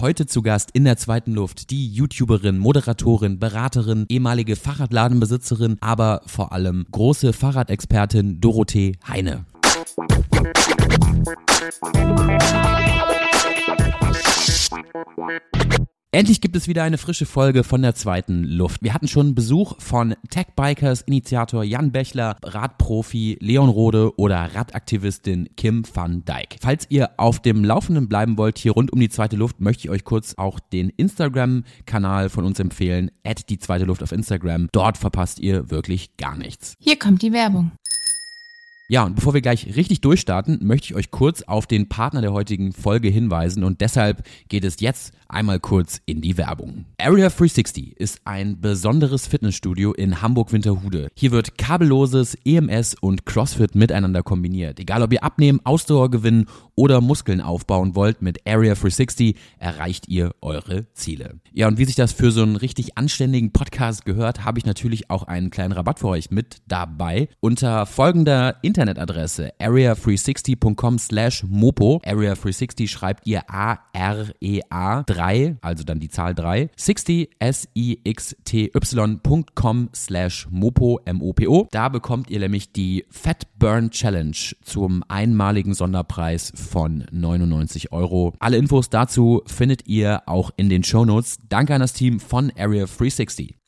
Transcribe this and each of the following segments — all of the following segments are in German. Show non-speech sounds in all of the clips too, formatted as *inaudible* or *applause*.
Heute zu Gast in der zweiten Luft die YouTuberin, Moderatorin, Beraterin, ehemalige Fahrradladenbesitzerin, aber vor allem große Fahrradexpertin Dorothee Heine. Endlich gibt es wieder eine frische Folge von der zweiten Luft. Wir hatten schon Besuch von Tech Bikers Initiator Jan Bechler, Radprofi Leon Rode oder Radaktivistin Kim van Dijk. Falls ihr auf dem Laufenden bleiben wollt hier rund um die zweite Luft, möchte ich euch kurz auch den Instagram-Kanal von uns empfehlen. At die zweite Luft auf Instagram. Dort verpasst ihr wirklich gar nichts. Hier kommt die Werbung. Ja, und bevor wir gleich richtig durchstarten, möchte ich euch kurz auf den Partner der heutigen Folge hinweisen und deshalb geht es jetzt einmal kurz in die Werbung. Area 360 ist ein besonderes Fitnessstudio in Hamburg-Winterhude. Hier wird kabelloses EMS und CrossFit miteinander kombiniert. Egal ob ihr abnehmen, Ausdauer gewinnen oder Muskeln aufbauen wollt, mit Area 360 erreicht ihr eure Ziele. Ja, und wie sich das für so einen richtig anständigen Podcast gehört, habe ich natürlich auch einen kleinen Rabatt für euch mit dabei. Unter folgender Internetadresse area360.com slash mopo, Area360 schreibt ihr A-R-E-A 3, also dann die Zahl 3, 60 S-I-X-T-Y.com slash mopo, M-O-P-O. Da bekommt ihr nämlich die Fat Burn Challenge zum einmaligen Sonderpreis von 99 Euro. Alle Infos dazu findet ihr auch in den Show Notes. Danke an das Team von Area 360.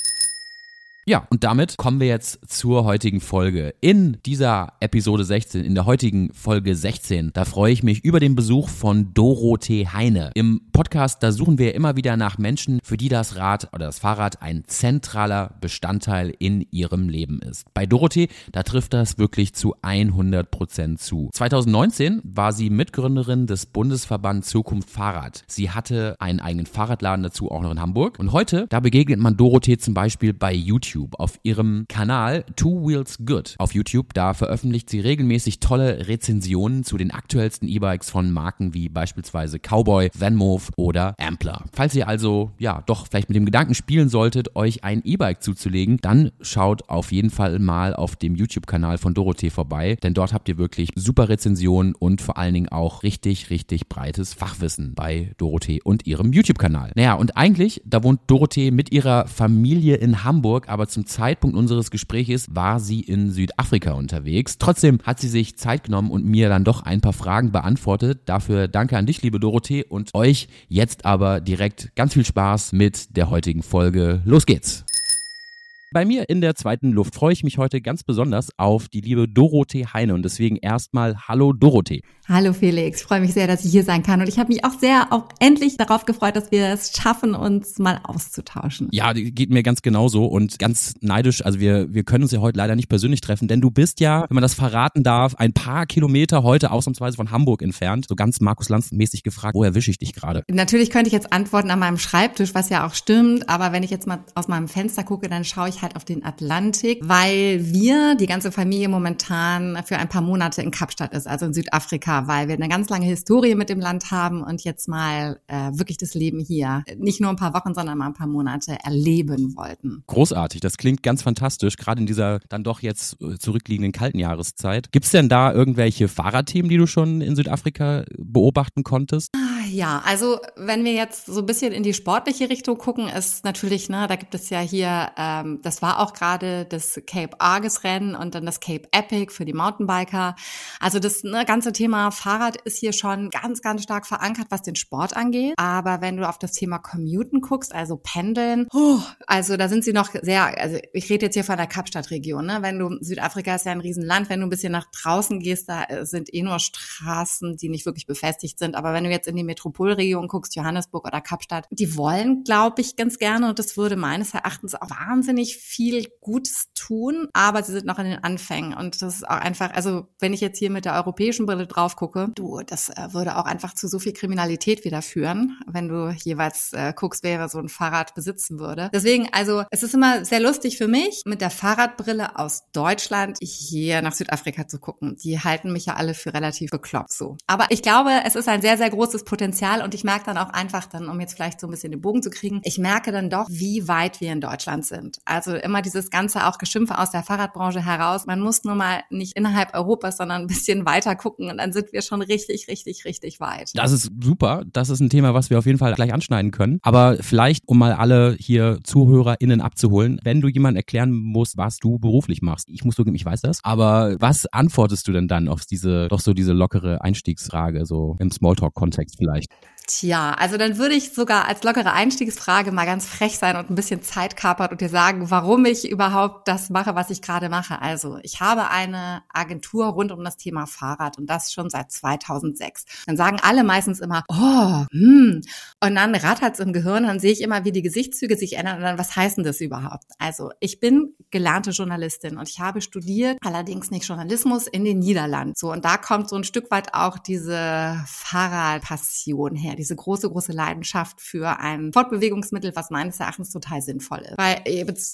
Ja, und damit kommen wir jetzt zur heutigen Folge. In dieser Episode 16, in der heutigen Folge 16, da freue ich mich über den Besuch von Dorothee Heine. Im Podcast, da suchen wir immer wieder nach Menschen, für die das Rad oder das Fahrrad ein zentraler Bestandteil in ihrem Leben ist. Bei Dorothee, da trifft das wirklich zu 100 Prozent zu. 2019 war sie Mitgründerin des Bundesverband Zukunft Fahrrad. Sie hatte einen eigenen Fahrradladen dazu auch noch in Hamburg. Und heute, da begegnet man Dorothee zum Beispiel bei YouTube. YouTube. Auf ihrem Kanal Two Wheels Good auf YouTube, da veröffentlicht sie regelmäßig tolle Rezensionen zu den aktuellsten E-Bikes von Marken wie beispielsweise Cowboy, VanMoof oder Ampler. Falls ihr also, ja, doch vielleicht mit dem Gedanken spielen solltet, euch ein E-Bike zuzulegen, dann schaut auf jeden Fall mal auf dem YouTube-Kanal von Dorothee vorbei, denn dort habt ihr wirklich super Rezensionen und vor allen Dingen auch richtig, richtig breites Fachwissen bei Dorothee und ihrem YouTube-Kanal. Naja, und eigentlich, da wohnt Dorothee mit ihrer Familie in Hamburg, aber aber zum Zeitpunkt unseres Gespräches war sie in Südafrika unterwegs. Trotzdem hat sie sich Zeit genommen und mir dann doch ein paar Fragen beantwortet. Dafür danke an dich, liebe Dorothee, und euch jetzt aber direkt ganz viel Spaß mit der heutigen Folge. Los geht's! Bei mir in der zweiten Luft freue ich mich heute ganz besonders auf die liebe Dorothee Heine und deswegen erstmal Hallo Dorothee. Hallo Felix, freue mich sehr, dass ich hier sein kann und ich habe mich auch sehr auch endlich darauf gefreut, dass wir es schaffen, uns mal auszutauschen. Ja, geht mir ganz genauso und ganz neidisch. Also wir, wir können uns ja heute leider nicht persönlich treffen, denn du bist ja, wenn man das verraten darf, ein paar Kilometer heute ausnahmsweise von Hamburg entfernt. So ganz Markus Lanz mäßig gefragt, wo erwische ich dich gerade? Natürlich könnte ich jetzt antworten an meinem Schreibtisch, was ja auch stimmt, aber wenn ich jetzt mal aus meinem Fenster gucke, dann schaue ich halt auf den Atlantik, weil wir, die ganze Familie momentan für ein paar Monate in Kapstadt ist, also in Südafrika, weil wir eine ganz lange Historie mit dem Land haben und jetzt mal äh, wirklich das Leben hier nicht nur ein paar Wochen, sondern mal ein paar Monate erleben wollten. Großartig, das klingt ganz fantastisch, gerade in dieser dann doch jetzt äh, zurückliegenden kalten Jahreszeit. Gibt es denn da irgendwelche Fahrradthemen, die du schon in Südafrika beobachten konntest? Ah, ja, also wenn wir jetzt so ein bisschen in die sportliche Richtung gucken, ist natürlich, ne, da gibt es ja hier, ähm, das war auch gerade das Cape Argus Rennen und dann das Cape Epic für die Mountainbiker. Also das ne, ganze Thema Fahrrad ist hier schon ganz, ganz stark verankert, was den Sport angeht. Aber wenn du auf das Thema Commuten guckst, also Pendeln, oh, also da sind sie noch sehr, also ich rede jetzt hier von der Kapstadt-Region, ne? Wenn du, Südafrika ist ja ein Riesenland, wenn du ein bisschen nach draußen gehst, da äh, sind eh nur Straßen, die nicht wirklich befestigt sind. Aber wenn du jetzt in die Metropolregion guckst, Johannesburg oder Kapstadt, die wollen, glaube ich, ganz gerne und das würde meines Erachtens auch wahnsinnig viel Gutes tun, aber sie sind noch in den Anfängen. Und das ist auch einfach, also wenn ich jetzt hier mit der europäischen Brille drauf gucke, du, das äh, würde auch einfach zu so viel Kriminalität wieder führen, wenn du jeweils äh, guckst, wer so ein Fahrrad besitzen würde. Deswegen, also es ist immer sehr lustig für mich, mit der Fahrradbrille aus Deutschland hier nach Südafrika zu gucken. Die halten mich ja alle für relativ bekloppt so. Aber ich glaube, es ist ein sehr, sehr großes Potenzial und ich merke dann auch einfach dann, um jetzt vielleicht so ein bisschen den Bogen zu kriegen, ich merke dann doch, wie weit wir in Deutschland sind. Also Also immer dieses ganze auch Geschimpfe aus der Fahrradbranche heraus. Man muss nur mal nicht innerhalb Europas, sondern ein bisschen weiter gucken und dann sind wir schon richtig, richtig, richtig weit. Das ist super. Das ist ein Thema, was wir auf jeden Fall gleich anschneiden können. Aber vielleicht, um mal alle hier ZuhörerInnen abzuholen, wenn du jemand erklären musst, was du beruflich machst. Ich muss zugeben, ich weiß das. Aber was antwortest du denn dann auf diese, doch so diese lockere Einstiegsfrage, so im Smalltalk-Kontext vielleicht? Tja, also dann würde ich sogar als lockere Einstiegsfrage mal ganz frech sein und ein bisschen Zeit kapern und dir sagen, warum ich überhaupt das mache, was ich gerade mache. Also ich habe eine Agentur rund um das Thema Fahrrad und das schon seit 2006. Dann sagen alle meistens immer, oh, hm. Und dann rattert es im Gehirn, dann sehe ich immer, wie die Gesichtszüge sich ändern und dann, was heißt denn das überhaupt? Also ich bin gelernte Journalistin und ich habe studiert, allerdings nicht Journalismus in den Niederlanden. So, und da kommt so ein Stück weit auch diese Fahrradpassion her diese große, große Leidenschaft für ein Fortbewegungsmittel, was meines Erachtens total sinnvoll ist. Weil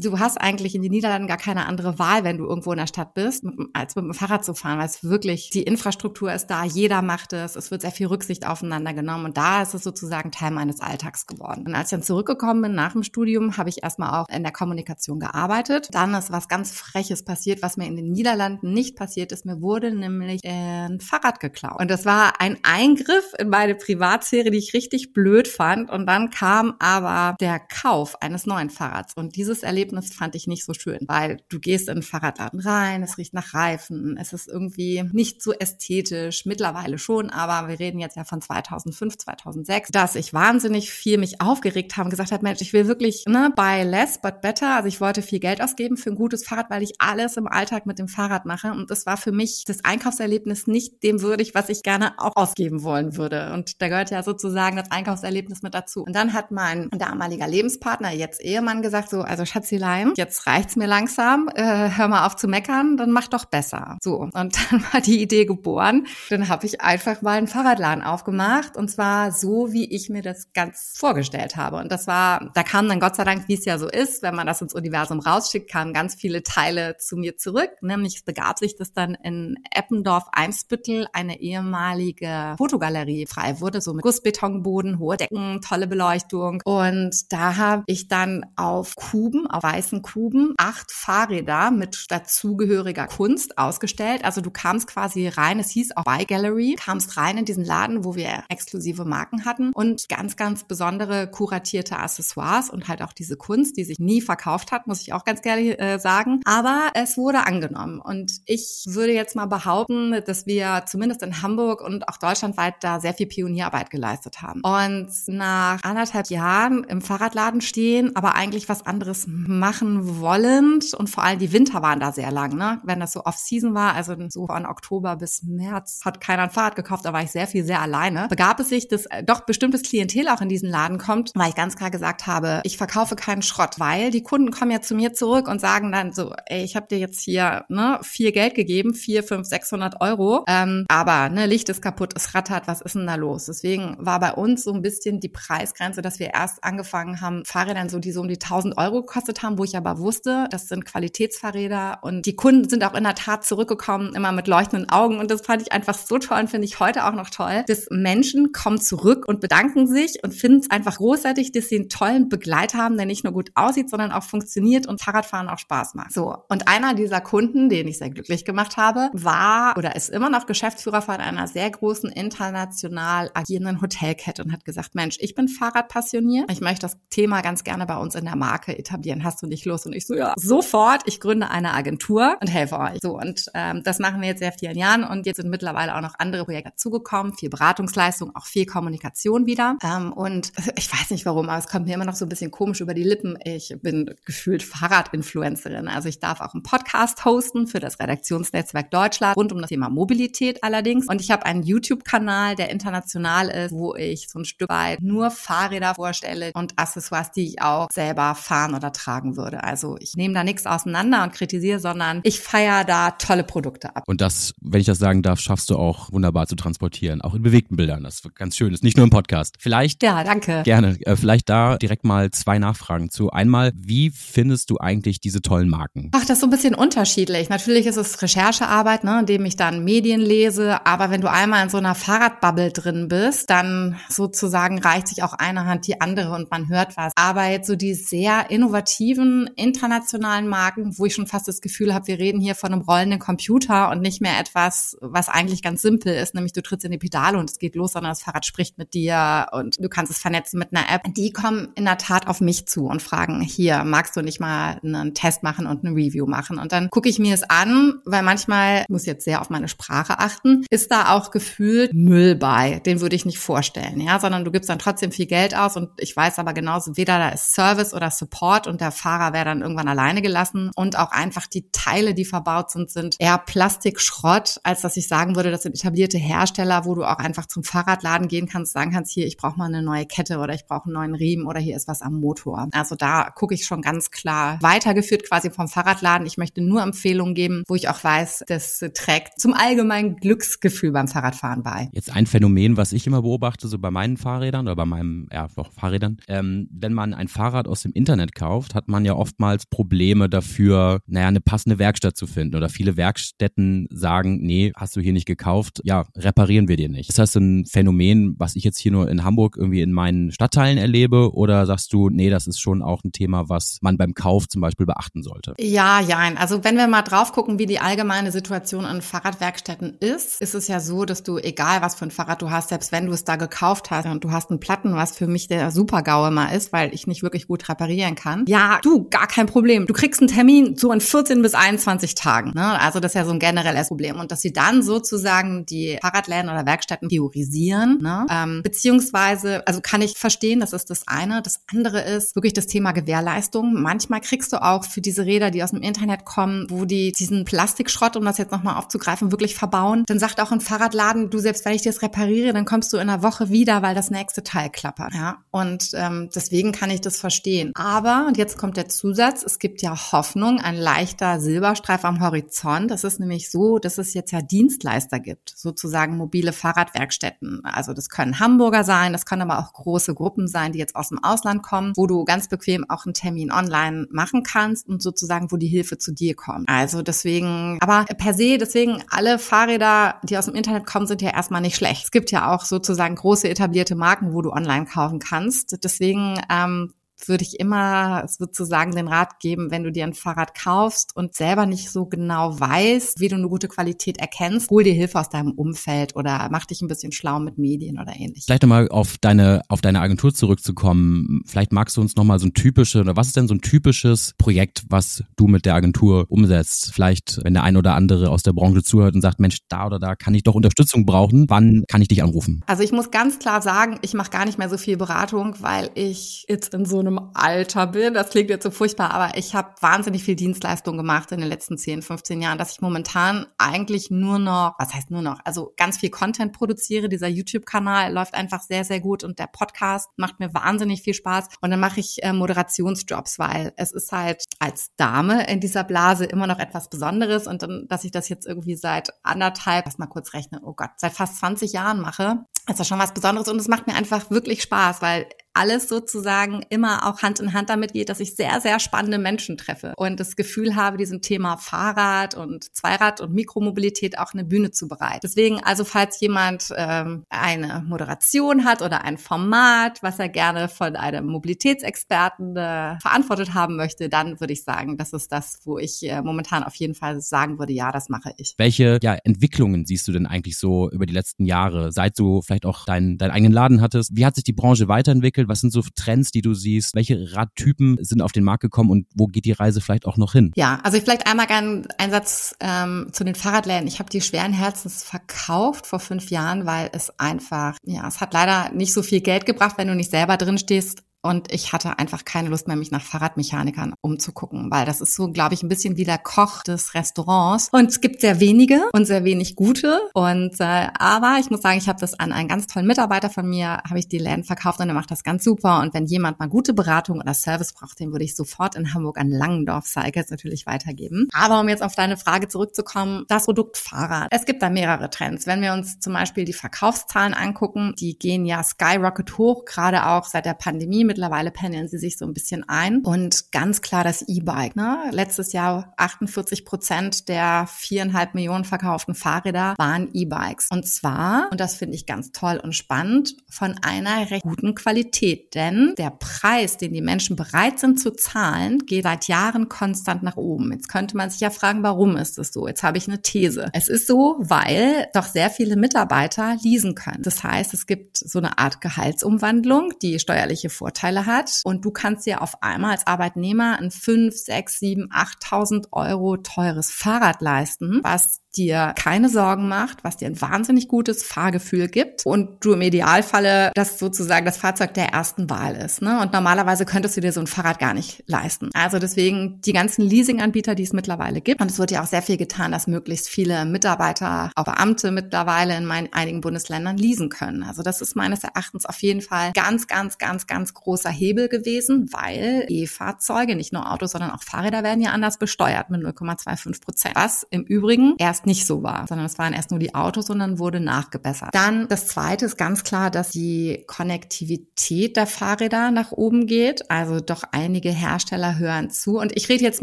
du hast eigentlich in den Niederlanden gar keine andere Wahl, wenn du irgendwo in der Stadt bist, als mit dem Fahrrad zu fahren, weil es wirklich, die Infrastruktur ist da, jeder macht es, es wird sehr viel Rücksicht aufeinander genommen und da ist es sozusagen Teil meines Alltags geworden. Und als ich dann zurückgekommen bin nach dem Studium, habe ich erstmal auch in der Kommunikation gearbeitet. Dann ist was ganz Freches passiert, was mir in den Niederlanden nicht passiert ist. Mir wurde nämlich ein Fahrrad geklaut. Und das war ein Eingriff in meine Privatsphäre, die ich richtig blöd fand. Und dann kam aber der Kauf eines neuen Fahrrads. Und dieses Erlebnis fand ich nicht so schön, weil du gehst in den Fahrradladen rein, es riecht nach Reifen, es ist irgendwie nicht so ästhetisch, mittlerweile schon, aber wir reden jetzt ja von 2005, 2006, dass ich wahnsinnig viel mich aufgeregt habe und gesagt habe, Mensch, ich will wirklich, ne, buy less, but better. Also ich wollte viel Geld ausgeben für ein gutes Fahrrad, weil ich alles im Alltag mit dem Fahrrad mache. Und das war für mich das Einkaufserlebnis nicht dem würdig, was ich gerne auch ausgeben wollen würde. Und da gehört ja sozusagen sozusagen das Einkaufserlebnis mit dazu. Und dann hat mein damaliger Lebenspartner, jetzt Ehemann, gesagt so, also Schatzilein, jetzt reicht's mir langsam, äh, hör mal auf zu meckern, dann mach doch besser. So, und *laughs* dann war die Idee geboren. Dann habe ich einfach mal einen Fahrradladen aufgemacht und zwar so, wie ich mir das ganz vorgestellt habe. Und das war, da kam dann Gott sei Dank, wie es ja so ist, wenn man das ins Universum rausschickt, kamen ganz viele Teile zu mir zurück. Nämlich begab sich, dass dann in Eppendorf-Eimsbüttel eine ehemalige Fotogalerie frei wurde, so mit Gussbeton Betonboden, hohe Decken, tolle Beleuchtung. Und da habe ich dann auf Kuben, auf weißen Kuben, acht Fahrräder mit dazugehöriger Kunst ausgestellt. Also du kamst quasi rein, es hieß auch Buy Gallery, kamst rein in diesen Laden, wo wir exklusive Marken hatten und ganz, ganz besondere kuratierte Accessoires und halt auch diese Kunst, die sich nie verkauft hat, muss ich auch ganz gerne äh, sagen. Aber es wurde angenommen. Und ich würde jetzt mal behaupten, dass wir zumindest in Hamburg und auch deutschlandweit da sehr viel Pionierarbeit geleistet geleistet haben. Und nach anderthalb Jahren im Fahrradladen stehen, aber eigentlich was anderes machen wollend und vor allem die Winter waren da sehr lang, ne? Wenn das so Off-Season war, also so von Oktober bis März hat keiner ein Fahrrad gekauft, da war ich sehr viel sehr alleine. Begab es sich, dass äh, doch bestimmtes Klientel auch in diesen Laden kommt, weil ich ganz klar gesagt habe, ich verkaufe keinen Schrott, weil die Kunden kommen ja zu mir zurück und sagen dann so, ey, ich habe dir jetzt hier ne, viel Geld gegeben, vier, fünf, sechshundert Euro, ähm, aber ne, Licht ist kaputt, es rattert, was ist denn da los? Deswegen war bei uns so ein bisschen die Preisgrenze, dass wir erst angefangen haben, Fahrräder so, die so um die 1000 Euro gekostet haben, wo ich aber wusste, das sind Qualitätsfahrräder und die Kunden sind auch in der Tat zurückgekommen, immer mit leuchtenden Augen und das fand ich einfach so toll und finde ich heute auch noch toll, dass Menschen kommen zurück und bedanken sich und finden es einfach großartig, dass sie einen tollen Begleiter haben, der nicht nur gut aussieht, sondern auch funktioniert und Fahrradfahren auch Spaß macht. So. Und einer dieser Kunden, den ich sehr glücklich gemacht habe, war oder ist immer noch Geschäftsführer von einer sehr großen international agierenden Hotel Hotelkette und hat gesagt, Mensch, ich bin Fahrradpassioniert. Ich möchte das Thema ganz gerne bei uns in der Marke etablieren. Hast du nicht los? Und ich so, ja, sofort. Ich gründe eine Agentur und helfe euch. So, und ähm, das machen wir jetzt seit vielen Jahren und jetzt sind mittlerweile auch noch andere Projekte dazugekommen. Viel Beratungsleistung, auch viel Kommunikation wieder. Ähm, und *laughs* ich weiß nicht warum, aber es kommt mir immer noch so ein bisschen komisch über die Lippen. Ich bin gefühlt Fahrradinfluencerin. Also ich darf auch einen Podcast hosten für das Redaktionsnetzwerk Deutschland rund um das Thema Mobilität allerdings. Und ich habe einen YouTube-Kanal, der international ist, wo ich so ein Stück weit nur Fahrräder vorstelle und Accessoires, die ich auch selber fahren oder tragen würde. Also ich nehme da nichts auseinander und kritisiere, sondern ich feiere da tolle Produkte ab. Und das, wenn ich das sagen darf, schaffst du auch wunderbar zu transportieren, auch in bewegten Bildern. Das ist ganz schön. Das ist nicht nur im Podcast. Vielleicht. Ja, danke. Gerne. Äh, vielleicht da direkt mal zwei Nachfragen zu. Einmal, wie findest du eigentlich diese tollen Marken? Ach, das ist so ein bisschen unterschiedlich. Natürlich ist es Recherchearbeit, ne, indem ich dann Medien lese. Aber wenn du einmal in so einer Fahrradbubble drin bist, dann dann sozusagen reicht sich auch eine Hand die andere und man hört was. Aber jetzt so die sehr innovativen internationalen Marken, wo ich schon fast das Gefühl habe, wir reden hier von einem rollenden Computer und nicht mehr etwas, was eigentlich ganz simpel ist, nämlich du trittst in die Pedale und es geht los, sondern das Fahrrad spricht mit dir und du kannst es vernetzen mit einer App. Die kommen in der Tat auf mich zu und fragen, hier, magst du nicht mal einen Test machen und eine Review machen? Und dann gucke ich mir es an, weil manchmal, muss jetzt sehr auf meine Sprache achten, ist da auch gefühlt Müll bei. Den würde ich nicht vorstellen, ja, sondern du gibst dann trotzdem viel Geld aus und ich weiß aber genauso, weder da ist Service oder Support und der Fahrer wäre dann irgendwann alleine gelassen und auch einfach die Teile, die verbaut sind, sind eher Plastikschrott, als dass ich sagen würde, das sind etablierte Hersteller, wo du auch einfach zum Fahrradladen gehen kannst, sagen kannst, hier, ich brauche mal eine neue Kette oder ich brauche einen neuen Riemen oder hier ist was am Motor. Also da gucke ich schon ganz klar weitergeführt quasi vom Fahrradladen. Ich möchte nur Empfehlungen geben, wo ich auch weiß, das trägt zum allgemeinen Glücksgefühl beim Fahrradfahren bei. Jetzt ein Phänomen, was ich immer beobachte, so bei meinen Fahrrädern oder bei meinem, ja, auch Fahrrädern, ähm, wenn man ein Fahrrad aus dem Internet kauft, hat man ja oftmals Probleme dafür, naja, eine passende Werkstatt zu finden. Oder viele Werkstätten sagen, nee, hast du hier nicht gekauft, ja, reparieren wir dir nicht. Ist das ein Phänomen, was ich jetzt hier nur in Hamburg irgendwie in meinen Stadtteilen erlebe? Oder sagst du, nee, das ist schon auch ein Thema, was man beim Kauf zum Beispiel beachten sollte? Ja, ja. Also wenn wir mal drauf gucken, wie die allgemeine Situation an Fahrradwerkstätten ist, ist es ja so, dass du, egal was für ein Fahrrad du hast, selbst wenn du es da gekauft hast und du hast einen Platten, was für mich der Super-GAU immer ist, weil ich nicht wirklich gut reparieren kann. Ja, du, gar kein Problem. Du kriegst einen Termin so in 14 bis 21 Tagen. Ne? Also das ist ja so ein generelles Problem. Und dass sie dann sozusagen die Fahrradläden oder Werkstätten priorisieren, ne? ähm, beziehungsweise, also kann ich verstehen, das ist das eine. Das andere ist wirklich das Thema Gewährleistung. Manchmal kriegst du auch für diese Räder, die aus dem Internet kommen, wo die diesen Plastikschrott, um das jetzt nochmal aufzugreifen, wirklich verbauen, dann sagt auch ein Fahrradladen, du selbst wenn ich das repariere, dann kommst du in einer Woche wieder, weil das nächste Teil klappert. Ja? Und ähm, deswegen kann ich das verstehen. Aber, und jetzt kommt der Zusatz, es gibt ja Hoffnung, ein leichter Silberstreif am Horizont. Das ist nämlich so, dass es jetzt ja Dienstleister gibt, sozusagen mobile Fahrradwerkstätten. Also das können Hamburger sein, das können aber auch große Gruppen sein, die jetzt aus dem Ausland kommen, wo du ganz bequem auch einen Termin online machen kannst und sozusagen, wo die Hilfe zu dir kommt. Also deswegen, aber per se, deswegen alle Fahrräder, die aus dem Internet kommen, sind ja erstmal nicht schlecht. Es gibt ja auch sozusagen große etablierte Marken, wo du online kaufen kannst. Deswegen ähm, würde ich immer sozusagen den Rat geben, wenn du dir ein Fahrrad kaufst und selber nicht so genau weißt, wie du eine gute Qualität erkennst, hol dir Hilfe aus deinem Umfeld oder mach dich ein bisschen schlau mit Medien oder ähnlich. Vielleicht nochmal auf deine, auf deine Agentur zurückzukommen. Vielleicht magst du uns nochmal so ein typisches, oder was ist denn so ein typisches Projekt, was du mit der Agentur umsetzt? Vielleicht, wenn der ein oder andere aus der Branche zuhört und sagt, Mensch, da oder da kann ich doch Unterstützung brauchen. Wann kann ich dich anrufen? Also ich muss ganz klar sagen, ich mache gar nicht mehr so viel Beratung, weil ich jetzt in so einem Alter bin. Das klingt jetzt so furchtbar, aber ich habe wahnsinnig viel Dienstleistung gemacht in den letzten 10, 15 Jahren, dass ich momentan eigentlich nur noch, was heißt nur noch, also ganz viel Content produziere. Dieser YouTube-Kanal läuft einfach sehr, sehr gut und der Podcast macht mir wahnsinnig viel Spaß. Und dann mache ich äh, Moderationsjobs, weil es ist halt als Dame in dieser Blase immer noch etwas Besonderes und dann, dass ich das jetzt irgendwie seit anderthalb, lass mal kurz rechnen, oh Gott, seit fast 20 Jahren mache, ist das schon was Besonderes und es macht mir einfach wirklich Spaß, weil alles sozusagen immer auch Hand in Hand damit geht, dass ich sehr, sehr spannende Menschen treffe und das Gefühl habe, diesem Thema Fahrrad und Zweirad und Mikromobilität auch eine Bühne zu bereiten. Deswegen also, falls jemand ähm, eine Moderation hat oder ein Format, was er gerne von einem Mobilitätsexperten äh, verantwortet haben möchte, dann würde ich sagen, das ist das, wo ich äh, momentan auf jeden Fall sagen würde, ja, das mache ich. Welche ja, Entwicklungen siehst du denn eigentlich so über die letzten Jahre, seit du vielleicht auch deinen deinen eigenen Laden hattest? Wie hat sich die Branche weiterentwickelt? Was sind so Trends, die du siehst? Welche Radtypen sind auf den Markt gekommen und wo geht die Reise vielleicht auch noch hin? Ja, also ich vielleicht einmal gerne einen Satz ähm, zu den Fahrradläden. Ich habe die schweren Herzens verkauft vor fünf Jahren, weil es einfach, ja, es hat leider nicht so viel Geld gebracht, wenn du nicht selber drin stehst und ich hatte einfach keine Lust mehr, mich nach Fahrradmechanikern umzugucken, weil das ist so, glaube ich, ein bisschen wie der Koch des Restaurants. Und es gibt sehr wenige und sehr wenig gute. Und äh, aber ich muss sagen, ich habe das an einen ganz tollen Mitarbeiter von mir, habe ich die Läden verkauft und er macht das ganz super. Und wenn jemand mal gute Beratung oder Service braucht, den würde ich sofort in Hamburg an Langendorf Cycles natürlich weitergeben. Aber um jetzt auf deine Frage zurückzukommen, das Produkt Fahrrad. Es gibt da mehrere Trends. Wenn wir uns zum Beispiel die Verkaufszahlen angucken, die gehen ja skyrocket hoch, gerade auch seit der Pandemie Mittlerweile pendeln sie sich so ein bisschen ein. Und ganz klar das E-Bike. Ne? Letztes Jahr 48 Prozent der viereinhalb Millionen verkauften Fahrräder waren E-Bikes. Und zwar, und das finde ich ganz toll und spannend, von einer recht guten Qualität. Denn der Preis, den die Menschen bereit sind zu zahlen, geht seit Jahren konstant nach oben. Jetzt könnte man sich ja fragen, warum ist es so? Jetzt habe ich eine These. Es ist so, weil doch sehr viele Mitarbeiter leasen können. Das heißt, es gibt so eine Art Gehaltsumwandlung, die steuerliche Vorteile hat. Und du kannst dir auf einmal als Arbeitnehmer ein 5, 6, 7, 8.000 Euro teures Fahrrad leisten, was dir keine Sorgen macht, was dir ein wahnsinnig gutes Fahrgefühl gibt und du im Idealfalle das sozusagen das Fahrzeug der ersten Wahl ist. Ne? Und normalerweise könntest du dir so ein Fahrrad gar nicht leisten. Also deswegen die ganzen Leasinganbieter, die es mittlerweile gibt. Und es wird ja auch sehr viel getan, dass möglichst viele Mitarbeiter, auch Beamte mittlerweile in meinen, einigen Bundesländern leasen können. Also das ist meines Erachtens auf jeden Fall ganz, ganz, ganz, ganz großer Hebel gewesen, weil E-Fahrzeuge, nicht nur Autos, sondern auch Fahrräder werden ja anders besteuert mit 0,25 Prozent. Was im Übrigen erst nicht so war, sondern es waren erst nur die Autos und dann wurde nachgebessert. Dann das zweite ist ganz klar, dass die Konnektivität der Fahrräder nach oben geht. Also doch einige Hersteller hören zu. Und ich rede jetzt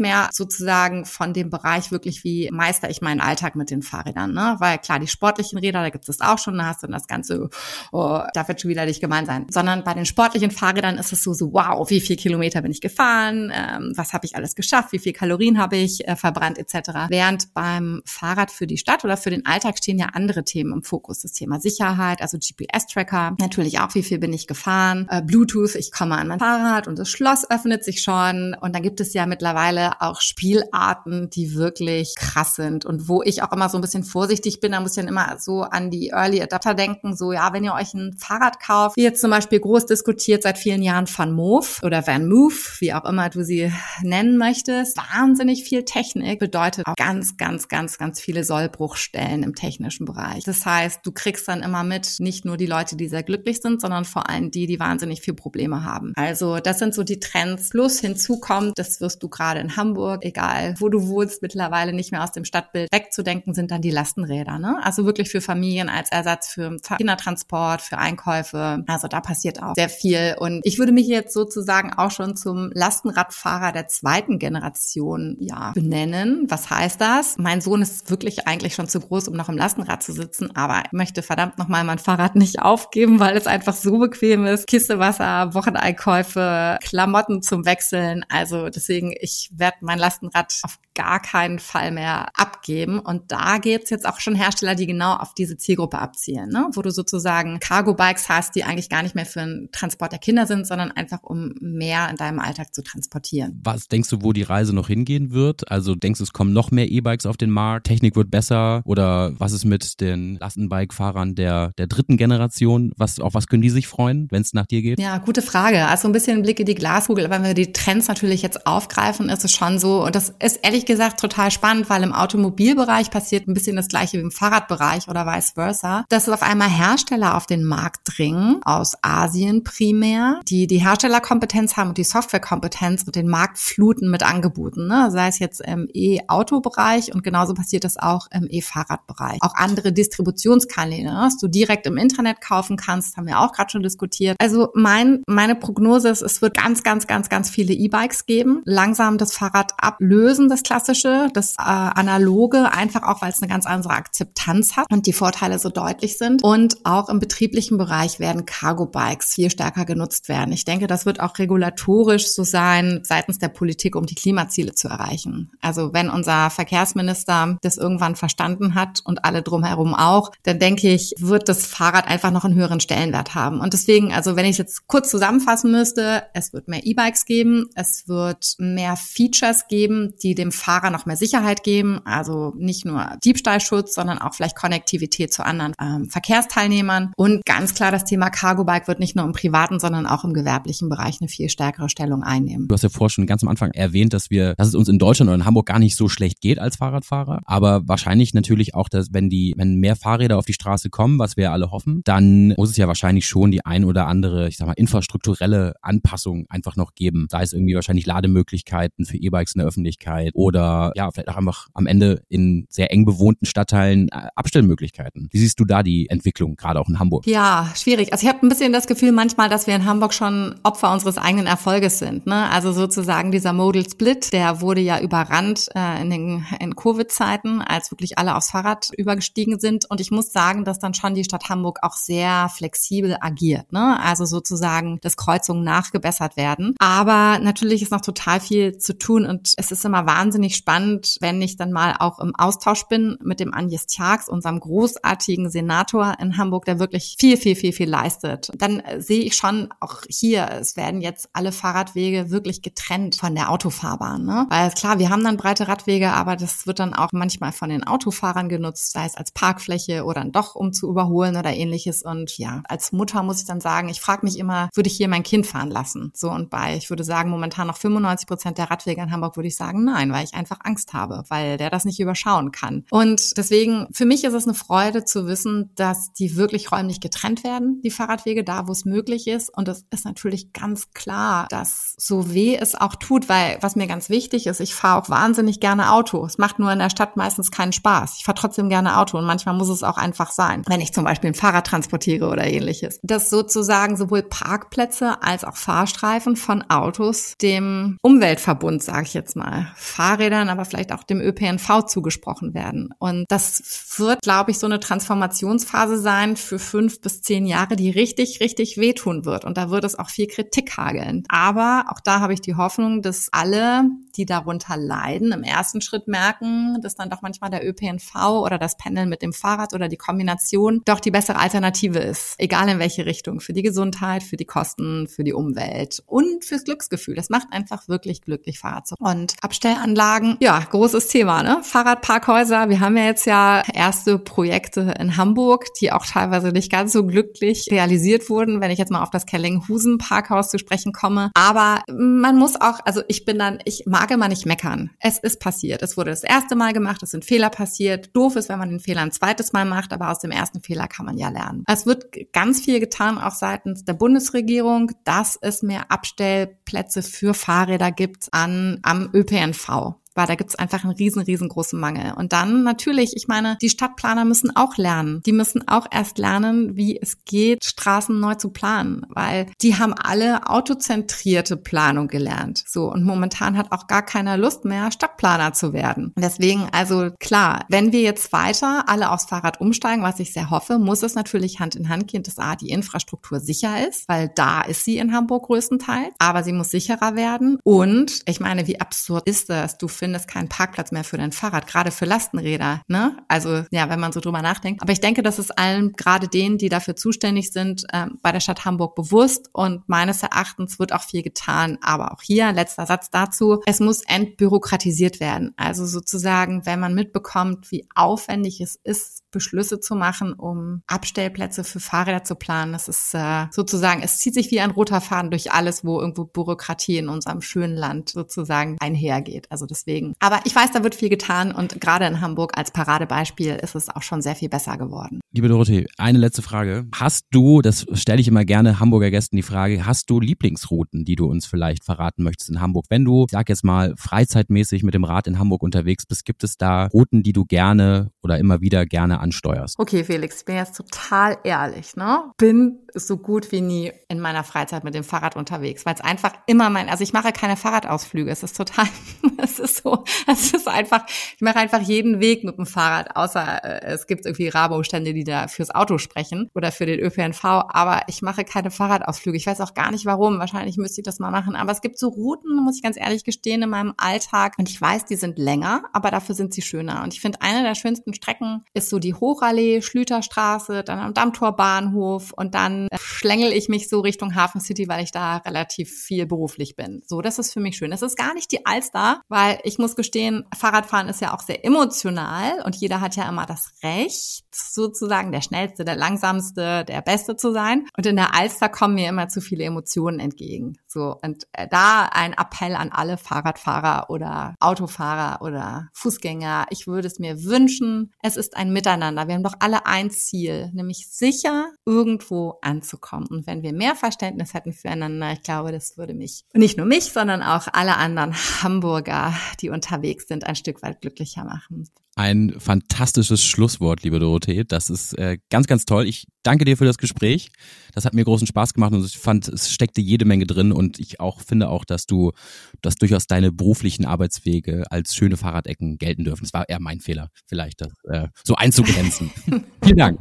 mehr sozusagen von dem Bereich wirklich, wie meister ich meinen Alltag mit den Fahrrädern. Ne? Weil klar, die sportlichen Räder, da gibt es auch schon, da hast du das Ganze, oh, darf jetzt schon wieder nicht gemein sein. Sondern bei den sportlichen Fahrrädern ist es so, so wow, wie viel Kilometer bin ich gefahren, ähm, was habe ich alles geschafft, wie viel Kalorien habe ich äh, verbrannt etc. Während beim Fahrrad für die Stadt oder für den Alltag stehen ja andere Themen im Fokus. Das Thema Sicherheit, also GPS-Tracker, natürlich auch, wie viel bin ich gefahren, äh, Bluetooth, ich komme an mein Fahrrad und das Schloss öffnet sich schon. Und dann gibt es ja mittlerweile auch Spielarten, die wirklich krass sind und wo ich auch immer so ein bisschen vorsichtig bin. Da muss ich dann immer so an die Early Adapter denken, so ja, wenn ihr euch ein Fahrrad kauft, wie jetzt zum Beispiel groß diskutiert seit vielen Jahren Van Move oder Van Move, wie auch immer du sie nennen möchtest, wahnsinnig viel Technik bedeutet auch ganz, ganz, ganz, ganz viele Sollbruchstellen im technischen Bereich. Das heißt, du kriegst dann immer mit, nicht nur die Leute, die sehr glücklich sind, sondern vor allem die, die wahnsinnig viel Probleme haben. Also das sind so die Trends. Plus hinzu das wirst du gerade in Hamburg, egal wo du wohnst, mittlerweile nicht mehr aus dem Stadtbild wegzudenken, sind dann die Lastenräder. Ne? Also wirklich für Familien als Ersatz für Kindertransport, für Einkäufe. Also da passiert auch sehr viel. Und ich würde mich jetzt sozusagen auch schon zum Lastenradfahrer der zweiten Generation ja benennen. Was heißt das? Mein Sohn ist wirklich eigentlich schon zu groß, um noch im Lastenrad zu sitzen, aber ich möchte verdammt nochmal mein Fahrrad *laughs* nicht aufgeben, weil es einfach so bequem ist. Kiste Wasser, Wocheneinkäufe, Klamotten zum Wechseln. Also deswegen, ich werde mein Lastenrad auf gar keinen Fall mehr abgeben. Und da gibt's jetzt auch schon Hersteller, die genau auf diese Zielgruppe abzielen, ne? wo du sozusagen Cargo-Bikes hast, die eigentlich gar nicht mehr für den Transport der Kinder sind, sondern einfach um mehr in deinem Alltag zu transportieren. Was denkst du, wo die Reise noch hingehen wird? Also denkst du, es kommen noch mehr E-Bikes auf den Markt? Technik wird besser? Oder was ist mit den Lastenbike-Fahrern der, der dritten Generation? Was, auf was können die sich freuen, wenn es nach dir geht? Ja, gute Frage. Also ein bisschen Blick in die Glaskugel. Wenn wir die Trends natürlich jetzt aufgreifen, ist es schon so, und das ist ehrlich gesagt total spannend, weil im Automobilbereich passiert ein bisschen das gleiche wie im Fahrradbereich oder vice versa, dass auf einmal Hersteller auf den Markt dringen, aus Asien primär, die die Herstellerkompetenz haben und die Softwarekompetenz und den Markt fluten mit Angeboten, ne? sei es jetzt im E-Auto-Bereich und genauso passiert das auch im E-Fahrradbereich. Auch andere Distributionskanäle, ne? dass du direkt im Internet kaufen kannst, haben wir auch gerade schon diskutiert. Also mein, meine Prognose ist, es wird ganz, ganz, ganz, ganz viele E-Bikes geben, langsam das Fahrrad ablösen, das klassische, das äh, analoge, einfach auch, weil es eine ganz andere Akzeptanz hat und die Vorteile so deutlich sind. Und auch im betrieblichen Bereich werden Cargo-Bikes viel stärker genutzt werden. Ich denke, das wird auch regulatorisch so sein seitens der Politik, um die Klimaziele zu erreichen. Also wenn unser Verkehrsminister das irgendwann verstanden hat und alle drumherum auch, dann denke ich, wird das Fahrrad einfach noch einen höheren Stellenwert haben. Und deswegen, also wenn ich jetzt kurz zusammenfassen müsste, es wird mehr E-Bikes geben, es wird mehr Features geben, die dem Fahrer noch mehr Sicherheit geben, also nicht nur Diebstahlschutz, sondern auch vielleicht Konnektivität zu anderen ähm, Verkehrsteilnehmern. Und ganz klar, das Thema Cargo Bike wird nicht nur im privaten, sondern auch im gewerblichen Bereich eine viel stärkere Stellung einnehmen. Du hast ja vorher schon ganz am Anfang erwähnt, dass wir, dass es uns in Deutschland oder in Hamburg gar nicht so schlecht geht als Fahrradfahrer, aber wahrscheinlich natürlich auch, dass wenn die, wenn mehr Fahrräder auf die Straße kommen, was wir alle hoffen, dann muss es ja wahrscheinlich schon die ein oder andere, ich sag mal, infrastrukturelle Anpassung einfach noch geben. Sei es irgendwie wahrscheinlich Lademöglichkeiten für E-Bikes in der Öffentlichkeit oder ja, vielleicht auch einfach am Ende in sehr eng bewohnten Stadtteilen äh, Abstellmöglichkeiten. Wie siehst du da die Entwicklung, gerade auch in Hamburg? Ja, schwierig. Also ich habe ein bisschen das Gefühl manchmal, dass wir in Hamburg schon Opfer unseres eigenen Erfolges sind. Ne? Also sozusagen dieser Modal Split, der wurde ja überrannt äh, in den in Covid-Zeiten, als wirklich alle aufs Fahrrad übergestiegen sind. Und ich muss sagen, dass dann schon die Stadt Hamburg auch sehr flexibel agiert. Ne? Also sozusagen, dass Kreuzungen nachgebessert werden. Aber natürlich ist noch total viel zu tun und es ist immer wahnsinnig spannend, wenn ich dann mal auch im Austausch bin mit dem Agnes Tjax, unserem großartigen Senator in Hamburg, der wirklich viel, viel, viel, viel leistet. Dann sehe ich schon auch hier, es werden jetzt alle Fahrradwege wirklich getrennt von der Autofahrbahn. Ne? Weil klar, wir haben dann breite Radwege, aber das wird dann auch manchmal von den Autofahrern genutzt, sei es als Parkfläche oder doch um zu überholen oder ähnliches. Und ja, als Mutter muss ich dann sagen, ich frage mich immer, würde ich hier mein Kind fahren lassen? So und bei, ich würde sagen, momentan noch 95 Prozent der Radwege in Hamburg würde ich sagen, nein, weil ich einfach Angst habe, weil der das nicht überschauen kann. Und deswegen, für mich ist es eine Freude zu wissen, dass die wirklich räumlich getrennt werden, die Fahrradwege, da wo es möglich ist. Und es ist natürlich ganz klar, dass so weh es auch tut, weil was mir ganz wichtig ist, ich fahre auch wahnsinnig gerne Auto. Es macht nur in der Stadt meistens keinen Spaß. Ich fahre trotzdem gerne Auto und manchmal muss es auch einfach sein, wenn ich zum Beispiel ein Fahrrad transportiere oder ähnliches. Dass sozusagen sowohl Parkplätze als auch Fahrstreifen von Autos dem Umweltverbund, sage ich jetzt mal, Fahrrädern, aber vielleicht auch dem ÖPNV zugesprochen werden. Und das wird, glaube ich, so eine Transformationsphase sein für fünf bis zehn Jahre, die richtig, richtig wehtun wird. Und da wird es auch viel Kritik hageln. Aber auch da habe ich die Hoffnung, dass alle, die darunter leiden, im ersten Schritt merken, dass dann doch manchmal der ÖPNV oder das Pendeln mit dem Fahrrad oder die Kombination doch die bessere Alternative ist. Egal in welche Richtung. Für die Gesundheit, für die Kosten, für die Umwelt und fürs Glücksgefühl. Das macht einfach wirklich glücklich, Fahrrad zu. Und Abstellanlagen, ja, großes Thema, ne? Fahrradparkhäuser. Wir haben ja jetzt ja erste Projekte in Hamburg, die auch teilweise nicht ganz so glücklich realisiert wurden, wenn ich jetzt mal auf das Kellinghusen Parkhaus zu sprechen komme. Aber man muss auch, also ich bin dann, ich mag immer nicht meckern. Es ist passiert. Es wurde das erste Mal gemacht, es sind Fehler passiert. Doof ist, wenn man den Fehler ein zweites Mal macht, aber aus dem ersten Fehler kann man ja lernen. Es wird ganz viel getan, auch seitens der Bundesregierung, dass es mehr Abstellplätze für Fahrräder gibt an, am ÖPNV weil da gibt es einfach einen riesen, riesengroßen Mangel. Und dann natürlich, ich meine, die Stadtplaner müssen auch lernen. Die müssen auch erst lernen, wie es geht, Straßen neu zu planen, weil die haben alle autozentrierte Planung gelernt. So, und momentan hat auch gar keiner Lust mehr, Stadtplaner zu werden. Deswegen, also klar, wenn wir jetzt weiter alle aufs Fahrrad umsteigen, was ich sehr hoffe, muss es natürlich Hand in Hand gehen, dass A, die Infrastruktur sicher ist, weil da ist sie in Hamburg größtenteils, aber sie muss sicherer werden. Und ich meine, wie absurd ist das? Du findest findest keinen Parkplatz mehr für dein Fahrrad, gerade für Lastenräder. Ne? Also ja, wenn man so drüber nachdenkt. Aber ich denke, das ist allen, gerade denen, die dafür zuständig sind, äh, bei der Stadt Hamburg bewusst. Und meines Erachtens wird auch viel getan. Aber auch hier, letzter Satz dazu, es muss entbürokratisiert werden. Also sozusagen, wenn man mitbekommt, wie aufwendig es ist, Beschlüsse zu machen, um Abstellplätze für Fahrräder zu planen. Das ist äh, sozusagen, es zieht sich wie ein roter Faden durch alles, wo irgendwo Bürokratie in unserem schönen Land sozusagen einhergeht. Also deswegen. Aber ich weiß, da wird viel getan und gerade in Hamburg als Paradebeispiel ist es auch schon sehr viel besser geworden. Liebe Dorothee, eine letzte Frage. Hast du, das stelle ich immer gerne Hamburger Gästen die Frage, hast du Lieblingsrouten, die du uns vielleicht verraten möchtest in Hamburg? Wenn du, sag jetzt mal, freizeitmäßig mit dem Rad in Hamburg unterwegs bist, gibt es da Routen, die du gerne oder immer wieder gerne ansteuerst? Okay, Felix, ich bin jetzt total ehrlich, ne? Bin so gut wie nie in meiner Freizeit mit dem Fahrrad unterwegs, weil es einfach immer mein, also ich mache keine Fahrradausflüge. Es ist total, *laughs* es ist so, es ist einfach, ich mache einfach jeden Weg mit dem Fahrrad, außer äh, es gibt irgendwie Rabo-Stände, die da fürs Auto sprechen oder für den ÖPNV, aber ich mache keine Fahrradausflüge. Ich weiß auch gar nicht warum. Wahrscheinlich müsste ich das mal machen. Aber es gibt so Routen, muss ich ganz ehrlich gestehen, in meinem Alltag. Und ich weiß, die sind länger, aber dafür sind sie schöner. Und ich finde, eine der schönsten Strecken ist so die Hochallee, Schlüterstraße, dann am Dammtorbahnhof und dann äh, schlängel ich mich so Richtung Hafen City, weil ich da relativ viel beruflich bin. So, das ist für mich schön. Das ist gar nicht die Alster, weil ich muss gestehen, Fahrradfahren ist ja auch sehr emotional und jeder hat ja immer das Recht, sozusagen, der schnellste, der langsamste, der beste zu sein. Und in der Alster kommen mir immer zu viele Emotionen entgegen. So und äh, da ein Appell an alle Fahrradfahrer oder Autofahrer oder Fußgänger. Ich würde es mir wünschen. Es ist ein Miteinander. Wir haben doch alle ein Ziel, nämlich sicher irgendwo anzukommen. Und wenn wir mehr Verständnis hätten füreinander, ich glaube, das würde mich nicht nur mich, sondern auch alle anderen Hamburger, die unterwegs sind, ein Stück weit glücklicher machen. Ein fantastisches Schlusswort, liebe Dorothee. Das ist äh, ganz, ganz toll. Ich danke dir für das Gespräch. Das hat mir großen Spaß gemacht und ich fand, es steckte jede Menge drin und ich auch finde auch, dass du, dass durchaus deine beruflichen Arbeitswege als schöne Fahrradecken gelten dürfen. Es war eher mein Fehler, vielleicht das äh, so einzugrenzen. *laughs* Vielen Dank.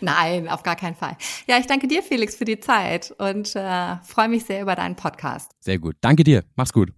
Nein, auf gar keinen Fall. Ja, ich danke dir, Felix, für die Zeit und äh, freue mich sehr über deinen Podcast. Sehr gut. Danke dir. Mach's gut.